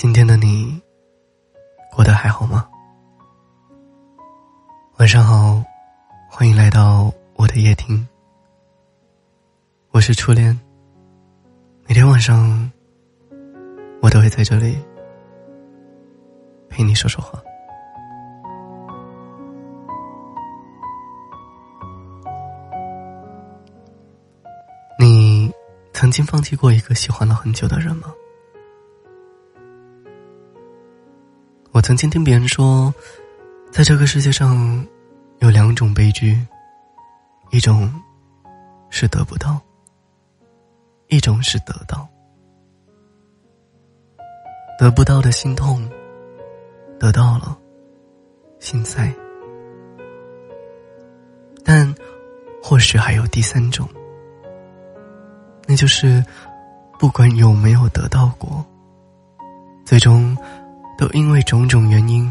今天的你过得还好吗？晚上好，欢迎来到我的夜听。我是初恋，每天晚上我都会在这里陪你说说话。你曾经放弃过一个喜欢了很久的人吗？曾经听别人说，在这个世界上，有两种悲剧，一种是得不到，一种是得到。得不到的心痛，得到了，心塞。但或许还有第三种，那就是不管有没有得到过，最终。都因为种种原因，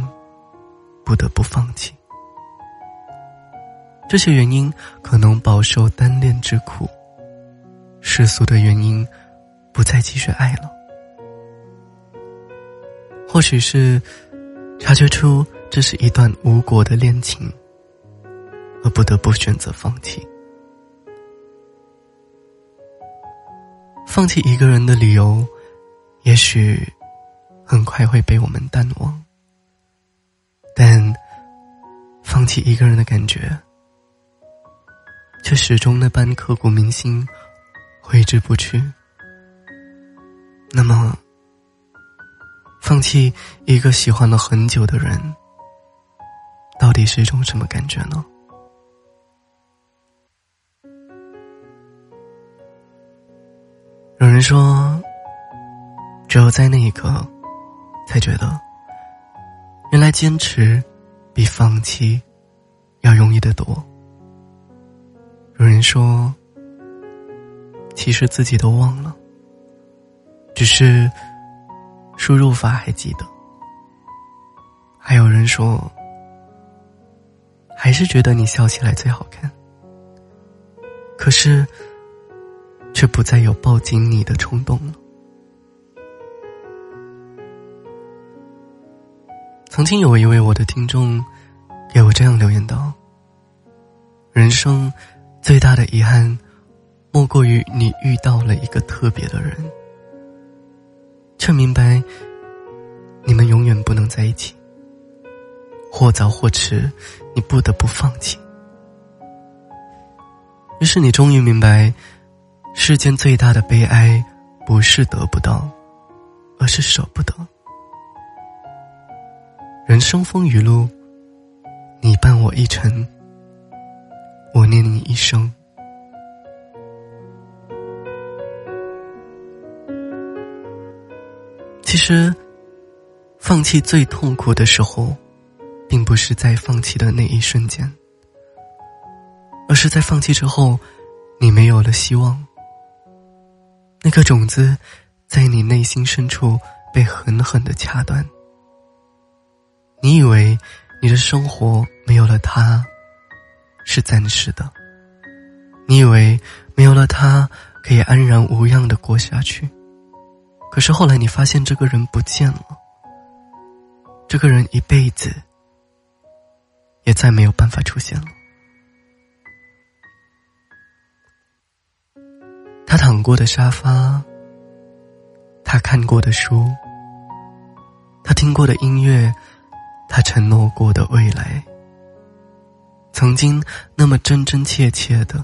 不得不放弃。这些原因可能饱受单恋之苦，世俗的原因，不再继续爱了。或许是察觉出这是一段无果的恋情，而不得不选择放弃。放弃一个人的理由，也许。很快会被我们淡忘，但放弃一个人的感觉，却始终那般刻骨铭心，挥之不去。那么，放弃一个喜欢了很久的人，到底是一种什么感觉呢？有人说，只有在那一刻。才觉得，原来坚持比放弃要容易得多。有人说，其实自己都忘了，只是输入法还记得。还有人说，还是觉得你笑起来最好看，可是却不再有抱紧你的冲动了。曾经有一位我的听众，给我这样留言道：“人生最大的遗憾，莫过于你遇到了一个特别的人，却明白你们永远不能在一起。或早或迟，你不得不放弃。于是你终于明白，世间最大的悲哀，不是得不到，而是舍不得。”人生风雨路，你伴我一程，我念你一生。其实，放弃最痛苦的时候，并不是在放弃的那一瞬间，而是在放弃之后，你没有了希望。那颗种子，在你内心深处被狠狠的掐断。你以为你的生活没有了他是暂时的，你以为没有了他可以安然无恙的过下去，可是后来你发现这个人不见了，这个人一辈子也再没有办法出现了。他躺过的沙发，他看过的书，他听过的音乐。他承诺过的未来，曾经那么真真切切的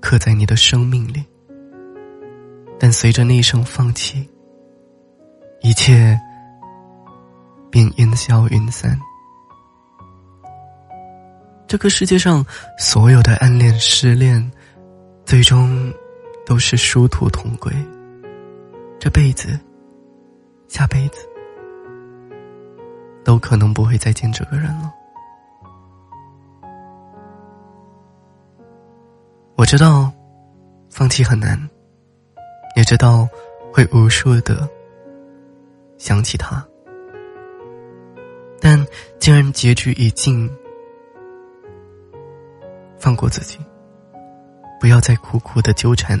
刻在你的生命里，但随着那一声放弃，一切便烟消云散。这个世界上所有的暗恋、失恋，最终都是殊途同归。这辈子，下辈子。都可能不会再见这个人了。我知道，放弃很难，也知道会无数的想起他，但既然结局已尽，放过自己，不要再苦苦的纠缠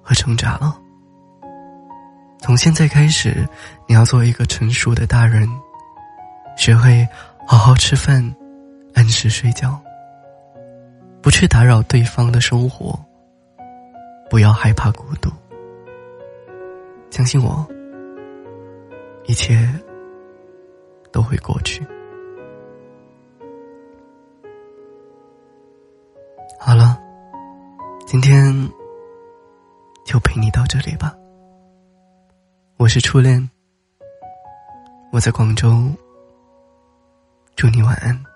和挣扎了。从现在开始，你要做一个成熟的大人，学会好好吃饭，按时睡觉，不去打扰对方的生活，不要害怕孤独。相信我，一切都会过去。好了，今天就陪你到这里吧。我是初恋，我在广州，祝你晚安。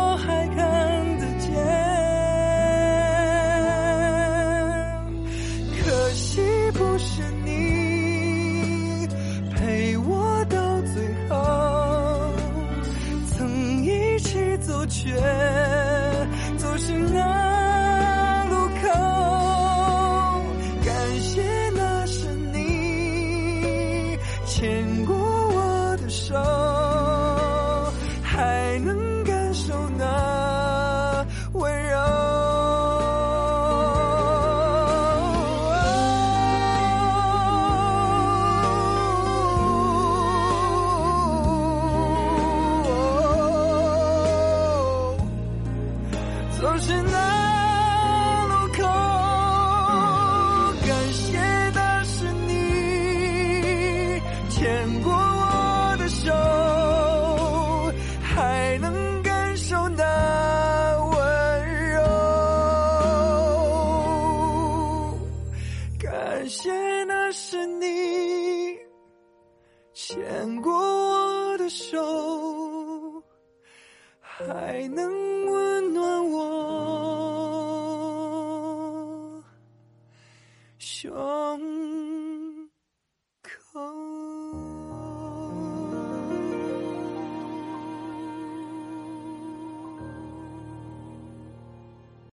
手，还能